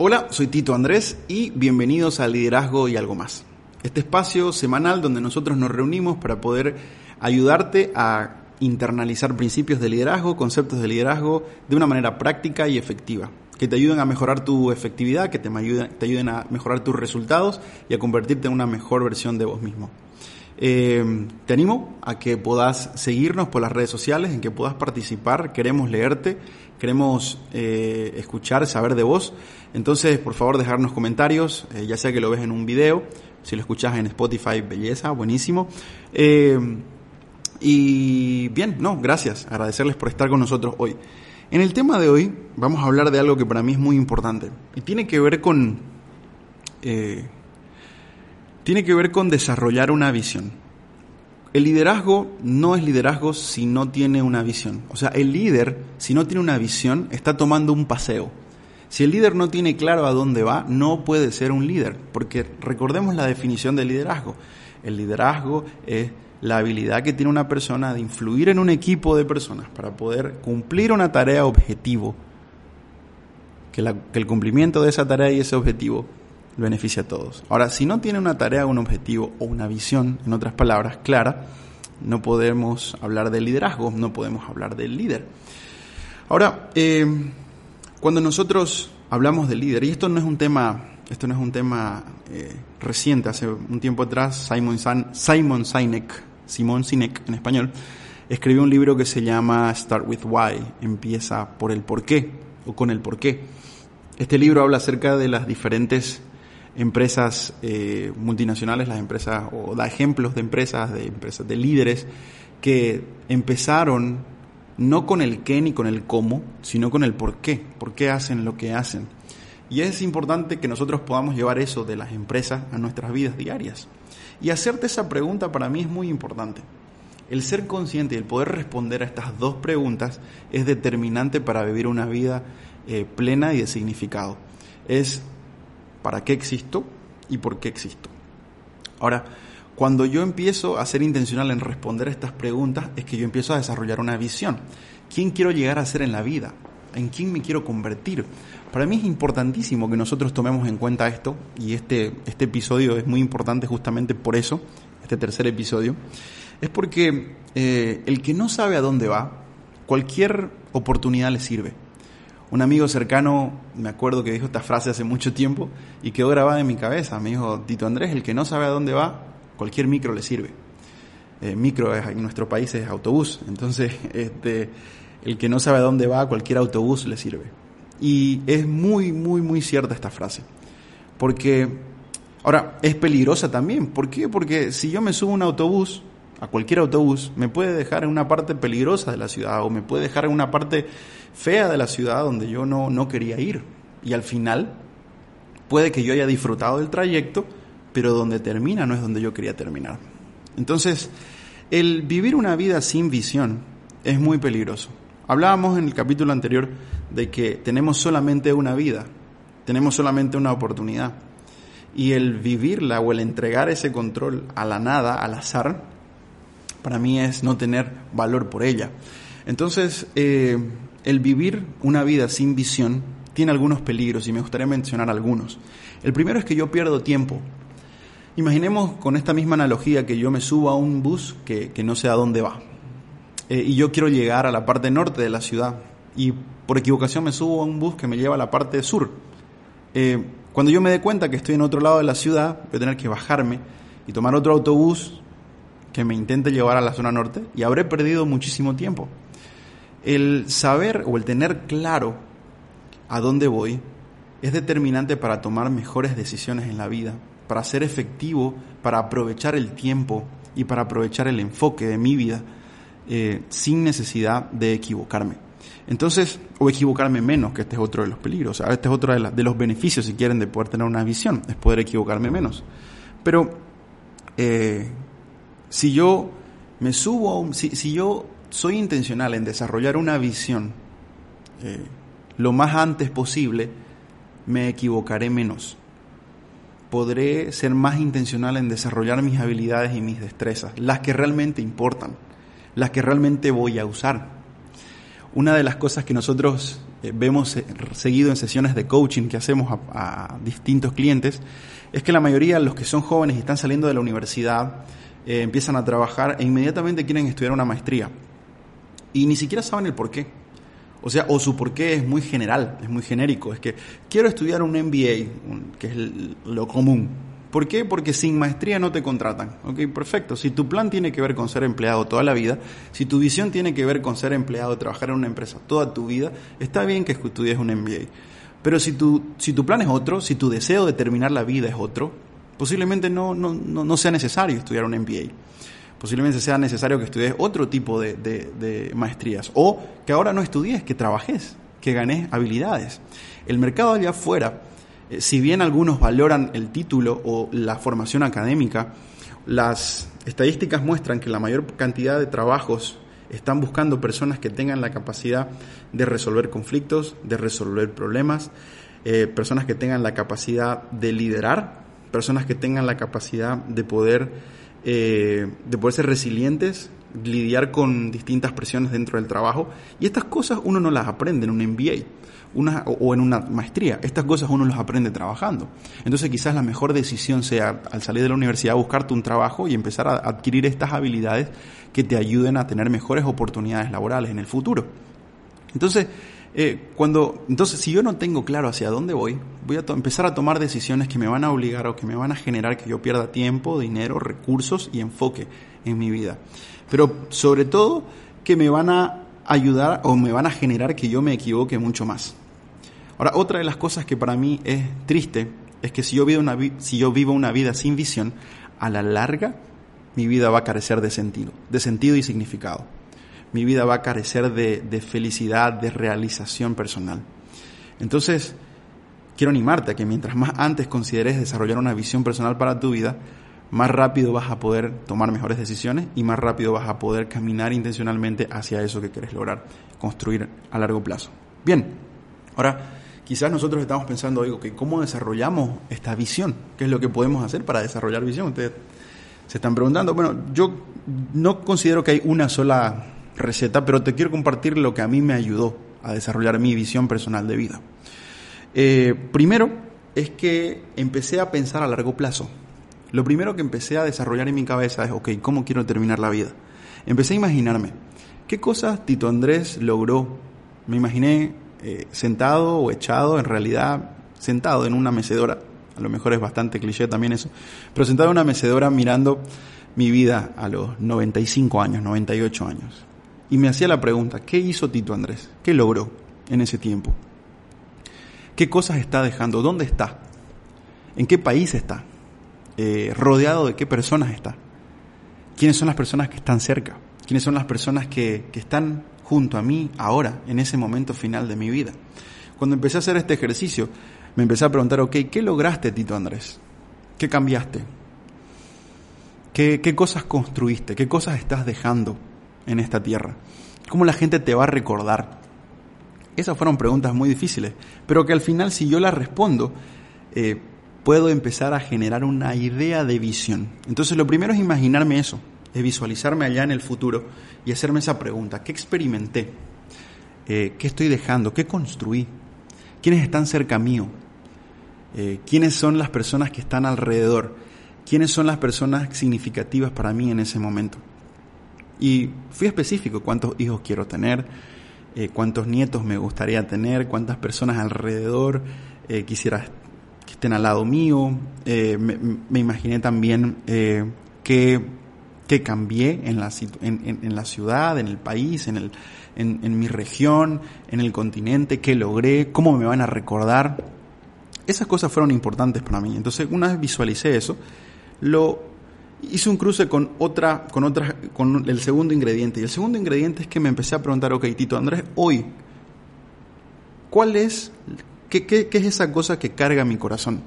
Hola, soy Tito Andrés y bienvenidos a Liderazgo y algo más. Este espacio semanal donde nosotros nos reunimos para poder ayudarte a internalizar principios de liderazgo, conceptos de liderazgo de una manera práctica y efectiva, que te ayuden a mejorar tu efectividad, que te ayuden, a mejorar tus resultados y a convertirte en una mejor versión de vos mismo. Eh, te animo a que puedas seguirnos por las redes sociales, en que puedas participar, queremos leerte, queremos eh, escuchar, saber de vos. Entonces, por favor, dejarnos comentarios, eh, ya sea que lo ves en un video, si lo escuchas en Spotify, belleza, buenísimo. Eh, y bien, no, gracias, agradecerles por estar con nosotros hoy. En el tema de hoy vamos a hablar de algo que para mí es muy importante y tiene que ver con tiene que ver con desarrollar una visión. El liderazgo no es liderazgo si no tiene una visión. O sea, el líder, si no tiene una visión, está tomando un paseo. Si el líder no tiene claro a dónde va, no puede ser un líder, porque recordemos la definición del liderazgo. El liderazgo es la habilidad que tiene una persona de influir en un equipo de personas para poder cumplir una tarea objetivo. Que, que el cumplimiento de esa tarea y ese objetivo beneficia a todos. Ahora, si no tiene una tarea, un objetivo o una visión, en otras palabras, clara, no podemos hablar de liderazgo, no podemos hablar del líder. Ahora, eh, cuando nosotros hablamos del líder, y esto no es un tema, esto no es un tema eh, reciente, hace un tiempo atrás Simon, Simon Sinek, Simon Sinek en español, escribió un libro que se llama Start with Why, empieza por el por qué o con el por qué. Este libro habla acerca de las diferentes empresas eh, multinacionales, las empresas, o da ejemplos de empresas, de empresas, de líderes que empezaron no con el qué ni con el cómo, sino con el por qué, por qué hacen lo que hacen. Y es importante que nosotros podamos llevar eso de las empresas a nuestras vidas diarias. Y hacerte esa pregunta para mí es muy importante. El ser consciente y el poder responder a estas dos preguntas es determinante para vivir una vida eh, plena y de significado. Es para qué existo y por qué existo. Ahora, cuando yo empiezo a ser intencional en responder estas preguntas, es que yo empiezo a desarrollar una visión. ¿Quién quiero llegar a ser en la vida? ¿En quién me quiero convertir? Para mí es importantísimo que nosotros tomemos en cuenta esto, y este, este episodio es muy importante justamente por eso, este tercer episodio, es porque eh, el que no sabe a dónde va, cualquier oportunidad le sirve. Un amigo cercano, me acuerdo que dijo esta frase hace mucho tiempo y quedó grabada en mi cabeza. Me dijo, Tito Andrés, el que no sabe a dónde va, cualquier micro le sirve. Eh, micro en nuestro país es autobús, entonces este, el que no sabe a dónde va, cualquier autobús le sirve. Y es muy, muy, muy cierta esta frase. Porque, ahora, es peligrosa también. ¿Por qué? Porque si yo me subo a un autobús, a cualquier autobús, me puede dejar en una parte peligrosa de la ciudad o me puede dejar en una parte fea de la ciudad donde yo no, no quería ir. Y al final puede que yo haya disfrutado del trayecto, pero donde termina no es donde yo quería terminar. Entonces, el vivir una vida sin visión es muy peligroso. Hablábamos en el capítulo anterior de que tenemos solamente una vida, tenemos solamente una oportunidad. Y el vivirla o el entregar ese control a la nada, al azar, para mí es no tener valor por ella. Entonces, eh, el vivir una vida sin visión tiene algunos peligros y me gustaría mencionar algunos. El primero es que yo pierdo tiempo. Imaginemos con esta misma analogía que yo me subo a un bus que, no sé a dónde va. Eh, y yo quiero llegar a la parte norte de la ciudad. Y por equivocación me subo a un bus que me lleva a la parte sur. Eh, cuando yo me dé cuenta que estoy en otro lado de la ciudad, voy a tener que bajarme y tomar otro autobús que me intente llevar a la zona norte y habré perdido muchísimo tiempo. El saber o el tener claro a dónde voy es determinante para tomar mejores decisiones en la vida, para ser efectivo, para aprovechar el tiempo y para aprovechar el enfoque de mi vida eh, sin necesidad de equivocarme. Entonces, o equivocarme menos, que este es otro de los peligros, este es otro de, de, los beneficios, si quieren, de poder tener una visión, es poder equivocarme menos. Pero, eh, si yo me subo a un, si, si yo soy intencional en desarrollar una visión eh, lo más antes posible, me equivocaré menos. Podré ser más intencional en desarrollar mis habilidades y mis destrezas, las que realmente importan, las que realmente voy a usar. Una de las cosas que nosotros eh, vemos eh, seguido en sesiones de coaching que hacemos a, distintos clientes, es que la mayoría de los que son jóvenes y están saliendo de la universidad eh, empiezan a trabajar e inmediatamente quieren estudiar una maestría. Y ni siquiera saben el por qué. O sea, o su por qué es muy general, es muy genérico. Es que quiero estudiar un MBA, que es lo común. ¿Por qué? Porque sin maestría no te contratan. Ok, perfecto. Si tu plan tiene que ver con ser empleado toda la vida, si tu visión tiene que ver con ser empleado, trabajar en una empresa toda tu vida, está bien que estudies un MBA. Pero si tu, si tu plan es otro, si tu deseo de terminar la vida es otro, posiblemente no, no, no, sea necesario estudiar un MBA. Posiblemente sea necesario que estudies otro tipo de, de maestrías. O que ahora no estudies, que trabajes, que ganes habilidades. El mercado allá afuera eh, si bien algunos valoran el título o la formación académica, las estadísticas muestran que la mayor cantidad de trabajos están buscando personas que tengan la capacidad de resolver conflictos, de resolver problemas, eh, personas que tengan la capacidad de liderar, personas que tengan la capacidad de poder, eh, de poder ser resilientes, lidiar con distintas presiones dentro del trabajo. Y estas cosas uno no las aprende en un MBA una, o en una maestría. Estas cosas uno las aprende trabajando. Entonces quizás la mejor decisión sea al salir de la universidad buscarte un trabajo y empezar a adquirir estas habilidades que te ayuden a tener mejores oportunidades laborales en el futuro. Entonces, eh, cuando, entonces, si yo no tengo claro hacia dónde voy, voy a empezar a tomar decisiones que me van a obligar o que me van a generar que yo pierda tiempo, dinero, recursos y enfoque en mi vida. Pero sobre todo, que me van a ayudar o me van a generar que yo me equivoque mucho más. Ahora, otra de las cosas que para mí es triste es que si yo vivo una, si yo vivo una vida sin visión, a la larga mi vida va a carecer de sentido, de sentido y significado. Mi vida va a carecer de, de felicidad, de realización personal. Entonces, quiero animarte a que mientras más antes consideres desarrollar una visión personal para tu vida, más rápido vas a poder tomar mejores decisiones y más rápido vas a poder caminar intencionalmente hacia eso que quieres lograr, construir a largo plazo. Bien, ahora quizás nosotros estamos pensando, digo, que ¿cómo desarrollamos esta visión? ¿Qué es lo que podemos hacer para desarrollar visión? Ustedes se están preguntando, bueno, yo no considero que hay una sola receta, pero te quiero compartir lo que a mí me ayudó a desarrollar mi visión personal de vida. Eh, primero es que empecé a pensar a largo plazo. Lo primero que empecé a desarrollar en mi cabeza es, ok, ¿cómo quiero terminar la vida? Empecé a imaginarme, ¿qué cosas Tito Andrés logró? Me imaginé eh, sentado o echado, en realidad sentado en una mecedora, a lo mejor es bastante cliché también eso, pero sentado en una mecedora mirando mi vida a los 95 años, 98 años. Y me hacía la pregunta, ¿qué hizo Tito Andrés? ¿Qué logró en ese tiempo? ¿Qué cosas está dejando? ¿Dónde está? ¿En qué país está? Eh, rodeado de qué personas está. ¿Quiénes son las personas que están cerca? ¿Quiénes son las personas que, que están junto a mí ahora, en ese momento final de mi vida? Cuando empecé a hacer este ejercicio, me empecé a preguntar, ¿qué lograste, Tito Andrés? ¿Qué cambiaste? ¿Qué, ¿Qué cosas construiste? ¿Qué cosas estás dejando en esta tierra? ¿Cómo la gente te va a recordar? Esas fueron preguntas muy difíciles, pero que al final si yo las respondo, eh, puedo empezar a generar una idea de visión. Entonces lo primero es imaginarme eso, es visualizarme allá en el futuro y hacerme esa pregunta, ¿qué experimenté? Eh, ¿Qué estoy dejando? ¿Qué construí? ¿Quiénes están cerca mío? Eh, ¿Quiénes son las personas que están alrededor? ¿Quiénes son las personas significativas para mí en ese momento? Y fui específico, cuántos hijos quiero tener, eh, cuántos nietos me gustaría tener, cuántas personas alrededor quisiera que estén al lado mío. Eh, me, imaginé también eh, que, que, cambié en la, en, en, la ciudad, en el país, en, el, en, mi región, en el continente, qué logré, cómo me van a recordar. Esas cosas fueron importantes para mí. Entonces, una vez visualicé eso, lo hice un cruce con otra, con otra, con el segundo ingrediente. Y el segundo ingrediente es que me empecé a preguntar, ok, Tito Andrés, hoy, ¿cuál es ¿Qué, es esa cosa que carga mi corazón?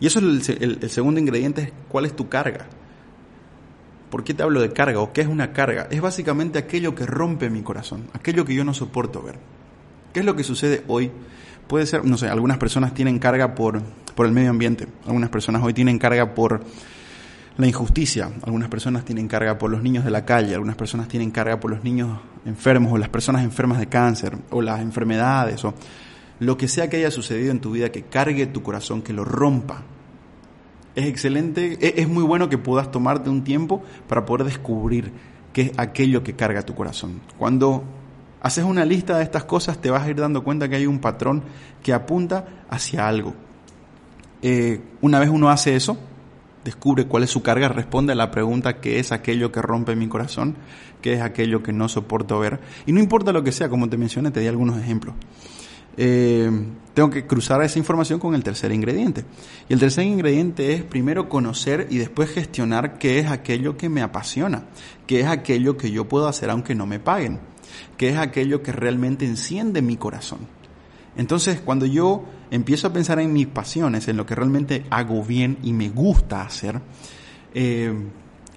Y eso es el, segundo ingrediente, es cuál es tu carga. ¿Por qué te hablo de carga o qué es una carga? Es básicamente aquello que rompe mi corazón, aquello que yo no soporto ver. ¿Qué es lo que sucede hoy? Puede ser, no sé, algunas personas tienen carga por, por el medio ambiente, algunas personas hoy tienen carga por La injusticia. Algunas personas tienen carga por los niños de la calle, algunas personas tienen carga por los niños enfermos o las personas enfermas de cáncer o las enfermedades o lo que sea que haya sucedido en tu vida que cargue tu corazón, que lo rompa. Es excelente, e-, es muy bueno que puedas tomarte un tiempo para poder descubrir qué es aquello que carga tu corazón. Cuando haces una lista de estas cosas te vas a ir dando cuenta que hay un patrón que apunta hacia algo. Eh, una vez uno hace eso, descubre cuál es su carga, responde a la pregunta qué es aquello que rompe mi corazón, qué es aquello que no soporto ver. Y no importa lo que sea, como te mencioné, te di algunos ejemplos. Eh, tengo que cruzar esa información con el tercer ingrediente. Y el tercer ingrediente es primero conocer y después gestionar qué es aquello que me apasiona, qué es aquello que yo puedo hacer aunque no me paguen, qué es aquello que realmente enciende mi corazón. Entonces, cuando yo empiezo a pensar en mis pasiones, en lo que realmente hago bien y me gusta hacer, eh,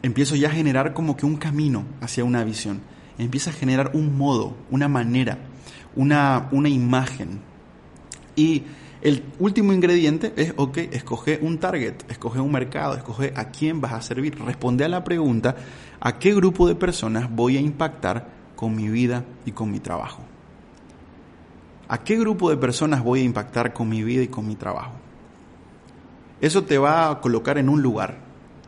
empiezo ya a generar como que un camino hacia una visión. Empieza a generar un modo, una manera una, una imagen. Y el último ingrediente es, ok, escoge un target, escoge un mercado, escoge a quién vas a servir. Responde a la pregunta, ¿a qué grupo de personas voy a impactar con mi vida y con mi trabajo? ¿A qué grupo de personas voy a impactar con mi vida y con mi trabajo? Eso te va a colocar en un lugar,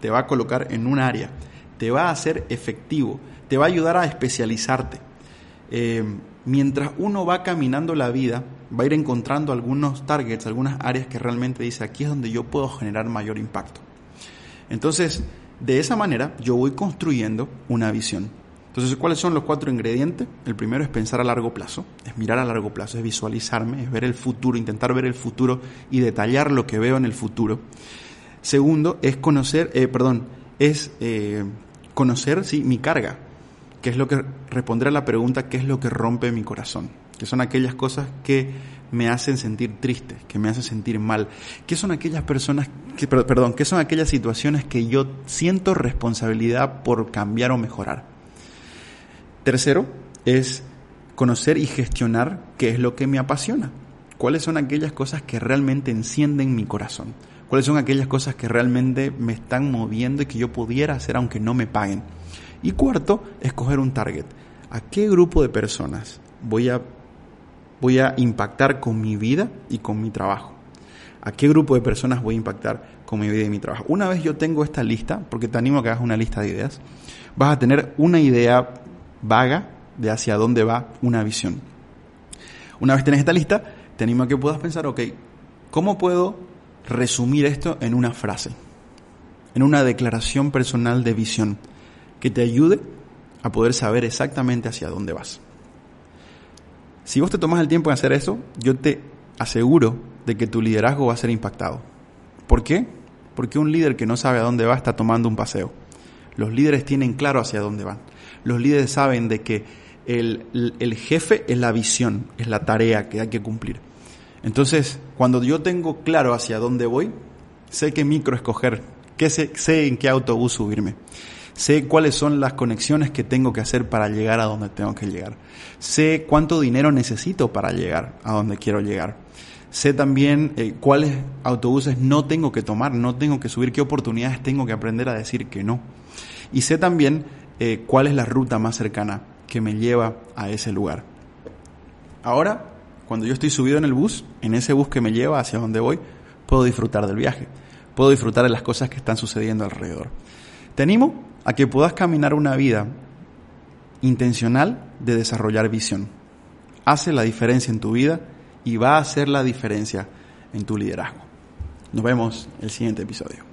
te va a colocar en un área, te va a hacer efectivo, te va a ayudar a especializarte. Eh, mientras uno va caminando la vida, va a ir encontrando algunos targets, algunas áreas que realmente dice, aquí es donde yo puedo generar mayor impacto. Entonces, de esa manera yo voy construyendo una visión. Entonces, ¿cuáles son los cuatro ingredientes? El primero es pensar a largo plazo, es mirar a largo plazo, es visualizarme, es ver el futuro, intentar ver el futuro y detallar lo que veo en el futuro. Segundo, es conocer, eh, perdón, es eh, conocer sí, mi carga, que es lo que responder a la pregunta qué es lo que rompe mi corazón, que son aquellas cosas que me hacen sentir triste, que me hacen sentir mal, que son aquellas personas, que, perdón, que son aquellas situaciones que yo siento responsabilidad por cambiar o mejorar. Tercero es conocer y gestionar qué es lo que me apasiona, cuáles son aquellas cosas que realmente encienden mi corazón, cuáles son aquellas cosas que realmente me están moviendo y que yo pudiera hacer aunque no me paguen. Y cuarto, escoger un target. ¿A qué grupo de personas voy a, voy a impactar con mi vida y con mi trabajo? ¿A qué grupo de personas voy a impactar con mi vida y mi trabajo? Una vez yo tengo esta lista, porque te animo a que hagas una lista de ideas, vas a tener una idea vaga de hacia dónde va una visión. Una vez tenés esta lista, te animo a que puedas pensar, ok, ¿cómo puedo resumir esto en una frase? En una declaración personal de visión que te ayude a poder saber exactamente hacia dónde vas. Si vos te tomas el tiempo en hacer eso, yo te aseguro de que tu liderazgo va a ser impactado. ¿Por qué? Porque un líder que no sabe a dónde va está tomando un paseo. Los líderes tienen claro hacia dónde van. Los líderes saben de que el, el jefe es la visión, es la tarea que hay que cumplir. Entonces, cuando yo tengo claro hacia dónde voy, sé qué micro escoger, qué sé, en qué autobús subirme. Sé cuáles son las conexiones que tengo que hacer para llegar a donde tengo que llegar. Sé cuánto dinero necesito para llegar a donde quiero llegar. Sé también eh, cuáles autobuses no tengo que tomar, no tengo que subir, qué oportunidades tengo que aprender a decir que no. Y sé también eh, cuál es la ruta más cercana que me lleva a ese lugar. Ahora, cuando yo estoy subido en el bus, en ese bus que me lleva hacia donde voy, puedo disfrutar del viaje, puedo disfrutar de las cosas que están sucediendo alrededor. Te animo a que puedas caminar una vida intencional de desarrollar visión. Hace la diferencia en tu vida y va a hacer la diferencia en tu liderazgo. Nos vemos el siguiente episodio.